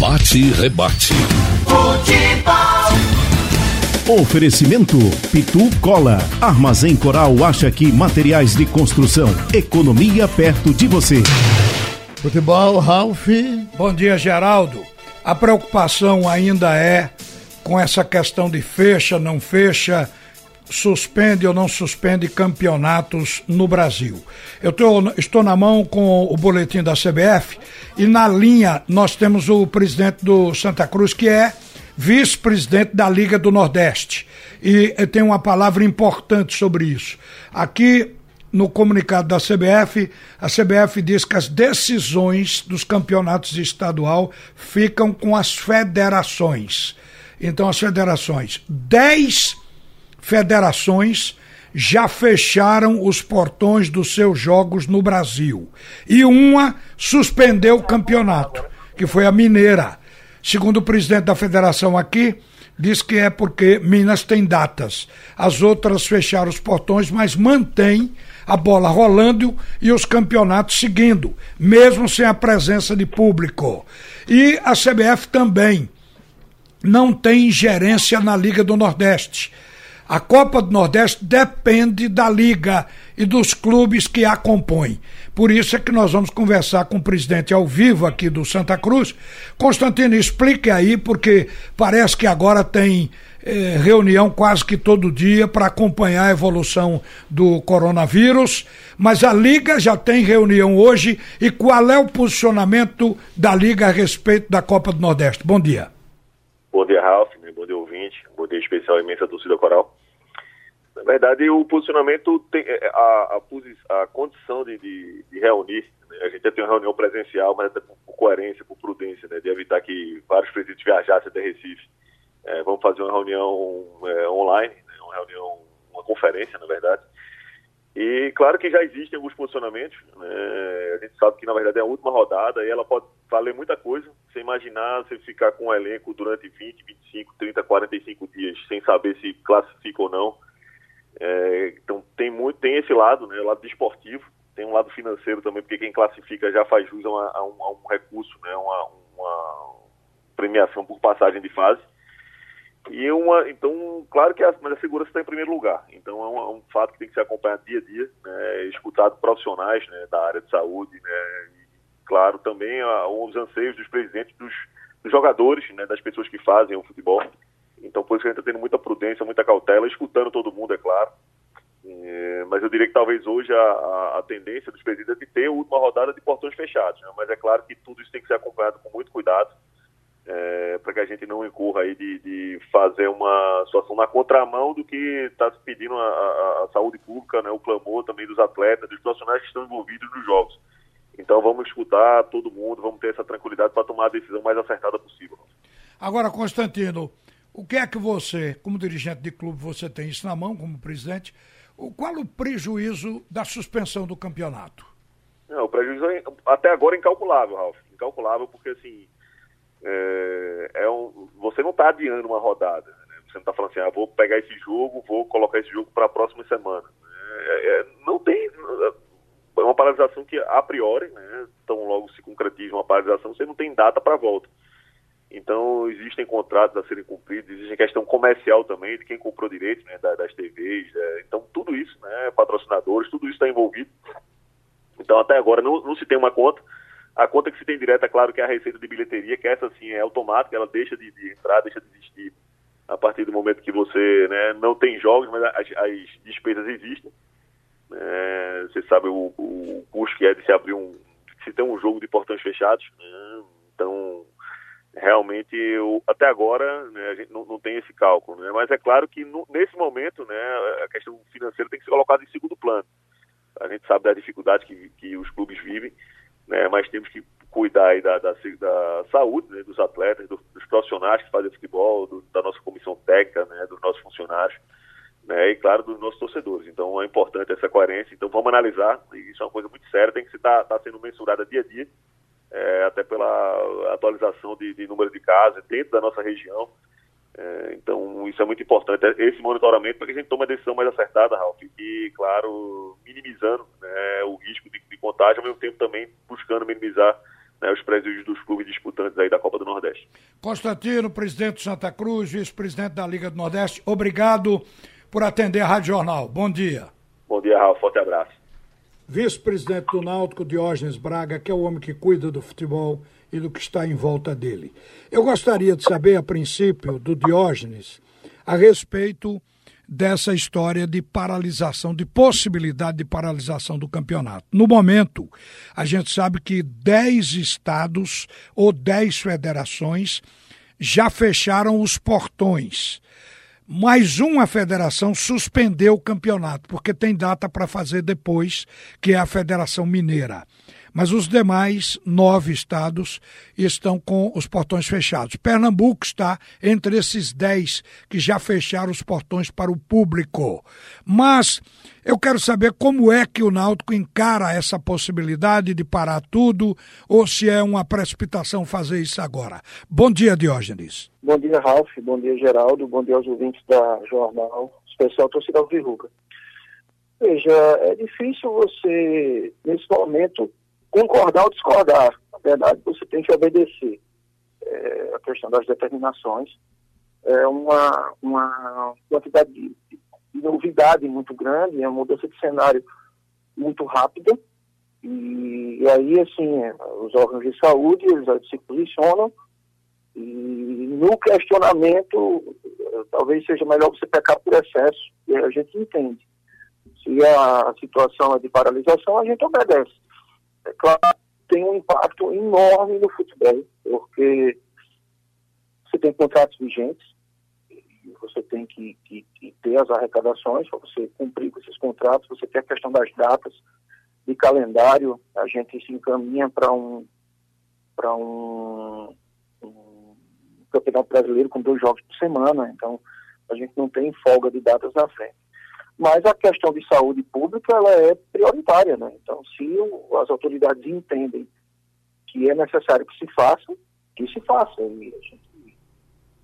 Bate e rebate. Futebol. Oferecimento Pitu Cola. Armazém Coral acha aqui materiais de construção. Economia perto de você. Futebol, Ralf. Bom dia, Geraldo. A preocupação ainda é com essa questão de fecha, não fecha suspende ou não suspende campeonatos no Brasil. Eu tô, estou na mão com o boletim da CBF e na linha nós temos o presidente do Santa Cruz, que é vice-presidente da Liga do Nordeste. E tem uma palavra importante sobre isso. Aqui no comunicado da CBF, a CBF diz que as decisões dos campeonatos estadual ficam com as federações. Então, as federações, 10 federações já fecharam os portões dos seus jogos no Brasil. E uma suspendeu o campeonato, que foi a Mineira. Segundo o presidente da federação aqui, diz que é porque Minas tem datas. As outras fecharam os portões, mas mantém a bola rolando e os campeonatos seguindo, mesmo sem a presença de público. E a CBF também não tem ingerência na Liga do Nordeste a Copa do Nordeste depende da liga e dos clubes que a compõem. Por isso é que nós vamos conversar com o presidente ao vivo aqui do Santa Cruz. Constantino, explique aí, porque parece que agora tem eh, reunião quase que todo dia para acompanhar a evolução do coronavírus. Mas a Liga já tem reunião hoje. E qual é o posicionamento da Liga a respeito da Copa do Nordeste? Bom dia. Bom dia, Ralf. Bom dia, ouvinte. Bom dia especial imensa torcida coral. Na verdade, o posicionamento tem é, a, a, a condição de, de, de reunir. Né? A gente já tem uma reunião presencial, mas até por, por coerência, por prudência, né? de evitar que vários presidentes viajassem até Recife. É, vamos fazer uma reunião é, online, né? uma reunião, uma conferência, na verdade. E claro que já existem alguns posicionamentos. Né? A gente sabe que na verdade é a última rodada e ela pode valer muita coisa. Você imaginar você ficar com o um elenco durante 20, 25, 30, 45 dias sem saber se classifica ou não é, então tem muito, tem esse lado, né, lado desportivo, tem um lado financeiro também, porque quem classifica já faz jus a, a, um, a um, recurso, né, uma, uma, premiação por passagem de fase. E uma, então, claro que a, mas a segurança está em primeiro lugar. Então é um, é um, fato que tem que ser acompanhado dia a dia, né, escutado profissionais né, da área de saúde, né, e, claro, também a, os anseios dos presidentes, dos, dos jogadores, né, das pessoas que fazem o futebol. Então, por isso que a gente está tendo muita prudência, muita cautela, escutando todo mundo, é claro. É, mas eu diria que talvez hoje a, a, a tendência dos presidentes é de ter a última rodada de portões fechados. Né? Mas é claro que tudo isso tem que ser acompanhado com muito cuidado, é, para que a gente não incorra aí de, de, fazer uma situação na contramão do que está se pedindo a, a, a, saúde pública, né? o clamor também dos atletas, dos profissionais que estão envolvidos nos jogos. Então vamos escutar todo mundo, vamos ter essa tranquilidade para tomar a decisão mais acertada possível. Agora, Constantino, o que é que você, como dirigente de clube, você tem isso na mão, como presidente? Qual o prejuízo da suspensão do campeonato? Não, o prejuízo é, até agora é incalculável, Ralf. Incalculável porque, assim, é, é um, você não está adiando uma rodada. Né? Você não está falando assim, ah, vou pegar esse jogo, vou colocar esse jogo para a próxima semana. É, é, não tem... É uma paralisação que, a priori, né, tão logo se concretiza uma paralisação, você não tem data para volta. Então, existem contratos a serem cumpridos, existe questão comercial também, de quem comprou direito né, das TVs. É, então, tudo isso, né, patrocinadores, tudo isso está envolvido. Então, até agora, não, não se tem uma conta. A conta que se tem direta, é claro, que é a receita de bilheteria, que essa sim é automática, ela deixa de, de entrar, deixa de existir a partir do momento que você né, não tem jogos, mas as, as despesas existem. É, você sabe o, o custo que é de se abrir um. se tem um jogo de portões fechados. Né, realmente eu, até agora né, a gente não, não, tem esse cálculo, né? mas é claro que no, nesse momento né, a questão financeira tem que ser colocada em segundo plano. A gente sabe da dificuldade que, que os clubes vivem, né, mas temos que cuidar da, da, da, saúde né, dos atletas, do, dos profissionais que fazem futebol, do, da nossa comissão técnica, né, dos nossos funcionários né, e claro dos nossos torcedores. Então é importante essa coerência. Então vamos analisar, isso é uma coisa muito séria, tem que estar tá, tá sendo mensurada dia a dia é, até pela atualização de, de, número de casos dentro da nossa região. É, então, isso é muito importante, esse monitoramento, para que a gente tome a decisão mais acertada, Ralf, e, claro, minimizando né, o risco de, de, contágio, ao mesmo tempo também buscando minimizar né, os presídios dos clubes disputantes aí da Copa do Nordeste. Constantino, presidente do Santa Cruz, vice-presidente da Liga do Nordeste, obrigado por atender a Rádio Jornal. Bom dia. Bom dia, Raul. Forte abraço. Vice-presidente do Náutico, Diógenes Braga, que é o homem que cuida do futebol e do que está em volta dele. Eu gostaria de saber, a princípio, do Diógenes, a respeito dessa história de paralisação, de possibilidade de paralisação do campeonato. No momento, a gente sabe que 10 estados ou 10 federações já fecharam os portões. Mais uma federação suspendeu o campeonato, porque tem data para fazer depois, que é a Federação Mineira mas os demais nove estados estão com os portões fechados. Pernambuco está entre esses dez que já fecharam os portões para o público. Mas eu quero saber como é que o Náutico encara essa possibilidade de parar tudo ou se é uma precipitação fazer isso agora. Bom dia, Diógenes. Bom dia, Ralf. Bom dia, Geraldo. Bom dia aos ouvintes da Jornal, especial torcida Alvirruga. Veja, é difícil você, nesse momento, concordar ou discordar. Na verdade, você tem que obedecer. É, a questão das determinações é uma, uma quantidade de, de novidade muito grande, é uma mudança de cenário muito rápida. E, e, aí, assim, os órgãos de saúde eles se posicionam e no questionamento talvez seja melhor você pecar por excesso, e a gente entende. Se a situação é de paralisação, a gente obedece é claro, tem um impacto enorme no futebol, porque você tem contratos vigentes, e você tem que, que, que ter as arrecadações para você cumprir com esses contratos, você tem a questão das datas, de calendário, a gente se encaminha para um, para um, um campeonato brasileiro com dois jogos por semana, então a gente não tem folga de datas na frente. Mas a questão de saúde pública ela é prioritária, né? Então, se o, as autoridades entendem que é necessário que se faça, que se faça. E a gente,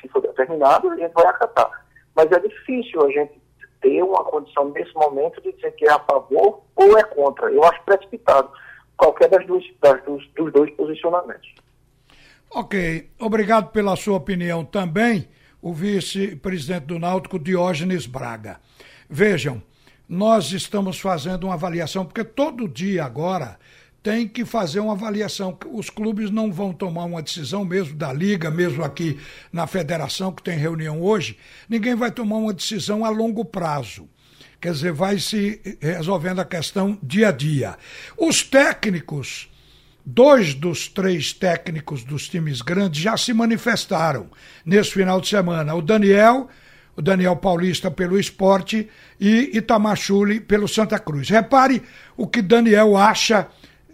se for determinado, a gente vai acatar. Mas é difícil a gente ter uma condição nesse momento de dizer que é a favor ou é contra. Eu acho precipitado qualquer das duas, das dos, dos dois posicionamentos. Ok, obrigado pela sua opinião também, o vice-presidente do Náutico, Diógenes Braga. Vejam, nós estamos fazendo uma avaliação, porque todo dia agora tem que fazer uma avaliação. Os clubes não vão tomar uma decisão, mesmo da Liga, mesmo aqui na federação, que tem reunião hoje, ninguém vai tomar uma decisão a longo prazo. Quer dizer, vai se resolvendo a questão dia a dia. Os técnicos, dois dos três técnicos dos times grandes já se manifestaram nesse final de semana. O Daniel o Daniel Paulista pelo esporte e Itamar Chuli pelo Santa Cruz. Repare o que Daniel acha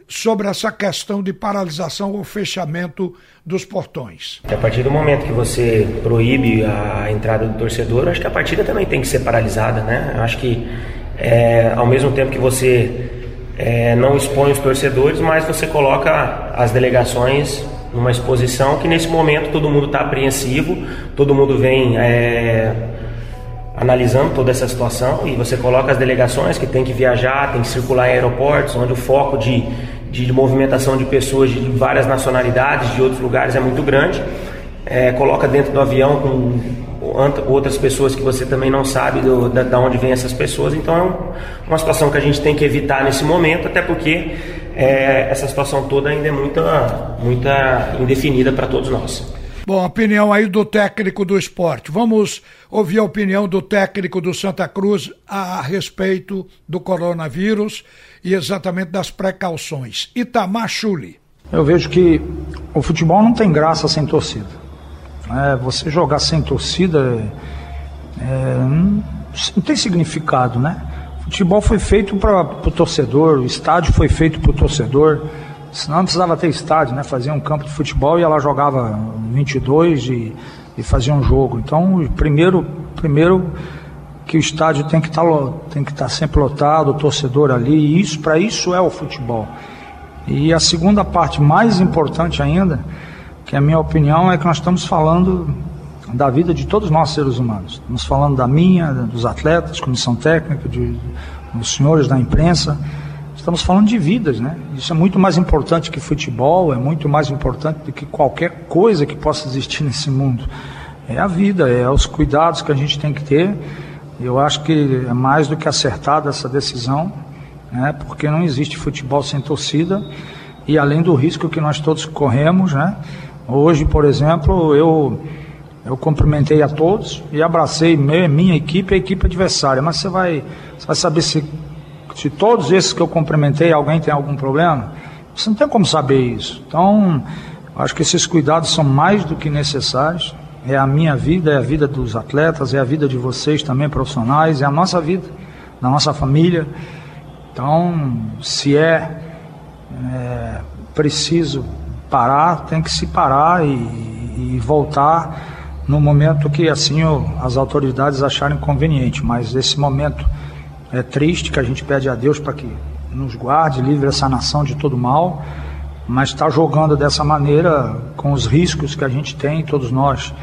sobre essa questão de paralisação ou fechamento dos portões. A partir do momento que você proíbe a entrada do torcedor, acho que a partida também tem que ser paralisada, né? Acho que é, ao mesmo tempo que você é, não expõe os torcedores, mas você coloca as delegações numa exposição que nesse momento todo mundo está apreensivo, todo mundo vem é, analisando toda essa situação e você coloca as delegações que tem que viajar, tem que circular em aeroportos, onde o foco de, de, movimentação de pessoas de várias nacionalidades, de outros lugares é muito grande. É, coloca dentro do avião com outras pessoas que você também não sabe do, da, da, onde vem essas pessoas. Então é uma situação que a gente tem que evitar nesse momento, até porque é, essa situação toda ainda é muita, muita indefinida para todos nós. Bom, opinião aí do técnico do esporte. Vamos ouvir a opinião do técnico do Santa Cruz a respeito do coronavírus e exatamente das precauções. Itamar Chuli. Eu vejo que o futebol não tem graça sem torcida. É, você jogar sem torcida é, não, não tem significado, né? Futebol foi feito para o torcedor, o estádio foi feito para o torcedor. Senão não precisava ter estádio, né? Fazia um campo de futebol e ela jogava 22 e, e fazia um jogo. Então, primeiro, primeiro que o estádio tem que estar tá, estar tá sempre lotado, o torcedor ali. E isso, para isso é o futebol. E a segunda parte mais importante ainda, que é a minha opinião, é que nós estamos falando da vida de todos nós seres humanos. Estamos falando da minha, dos atletas, comissão técnica, de, dos senhores da imprensa. estamos falando de vidas, né? Isso é muito mais importante que futebol, é muito mais importante do que qualquer coisa que possa existir nesse mundo. É a vida, é os cuidados que a gente tem que ter. Eu acho que é mais do que acertada essa decisão, né? Porque não existe futebol sem torcida e além do risco que nós todos corremos, né? Hoje, por exemplo, eu eu cumprimentei a todos e abracei minha equipe e a equipe adversária. Mas você vai, você vai saber se, se todos esses que eu cumprimentei, alguém tem algum problema? Você não tem como saber isso. Então, acho que esses cuidados são mais do que necessários. É a minha vida, é a vida dos atletas, é a vida de vocês também, profissionais, é a nossa vida, da nossa família. Então, se é, é preciso parar, tem que se parar e, e voltar no momento que assim as autoridades acharem conveniente. Mas esse momento é triste que a gente pede a Deus para que nos guarde, livre essa nação de todo mal, mas está jogando dessa maneira com os riscos que a gente tem, todos nós.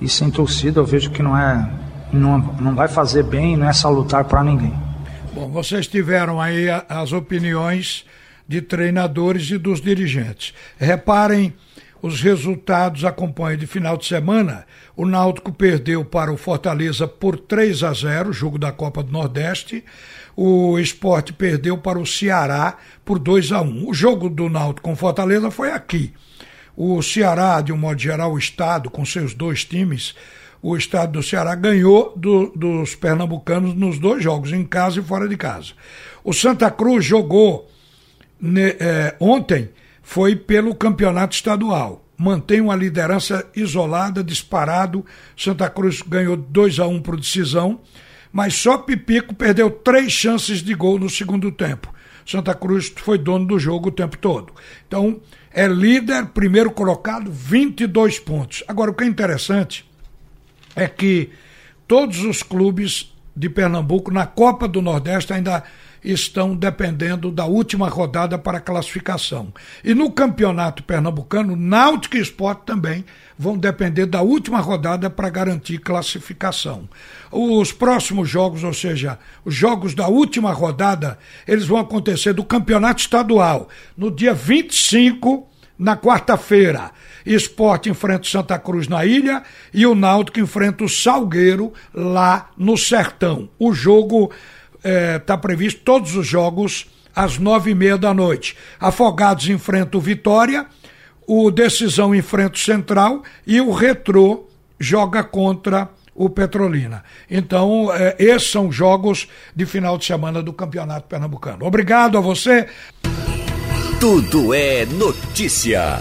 E sem torcida eu vejo que não é não, não vai fazer bem, não é salutar para ninguém. Bom, vocês tiveram aí as opiniões de treinadores e dos dirigentes. Reparem os resultados acompanham de final de semana. O Náutico perdeu para o Fortaleza por 3 a 0, jogo da Copa do Nordeste. O Esporte perdeu para o Ceará por 2 a 1. O jogo do Náutico com Fortaleza foi aqui. O Ceará, de um modo geral, o estado com seus dois times, o estado do Ceará ganhou do, dos pernambucanos nos dois jogos, em casa e fora de casa. O Santa Cruz jogou ne, é, ontem foi pelo campeonato estadual. Mantém uma liderança isolada, disparado. Santa Cruz ganhou 2 a 1 por decisão, mas só Pipico perdeu três chances de gol no segundo tempo. Santa Cruz foi dono do jogo o tempo todo. Então, é líder, primeiro colocado, 22 pontos. Agora, o que é interessante é que todos os clubes de Pernambuco na Copa do Nordeste ainda estão dependendo da última rodada para classificação. E no campeonato pernambucano, Náutico e Esporte também vão depender da última rodada para garantir classificação. Os próximos jogos, ou seja, os jogos da última rodada, eles vão acontecer do campeonato estadual, no dia 25 na quarta-feira. Esporte enfrenta Santa Cruz na ilha e o Náutico enfrenta o Salgueiro lá no Sertão. O jogo está é, tá previsto todos os jogos às nove e meia da noite. Afogados enfrenta o Vitória, o Decisão enfrenta o Central e o Retrô joga contra o Petrolina. Então, é, esses são jogos de final de semana do Campeonato Pernambucano. Obrigado a você. Tudo é notícia.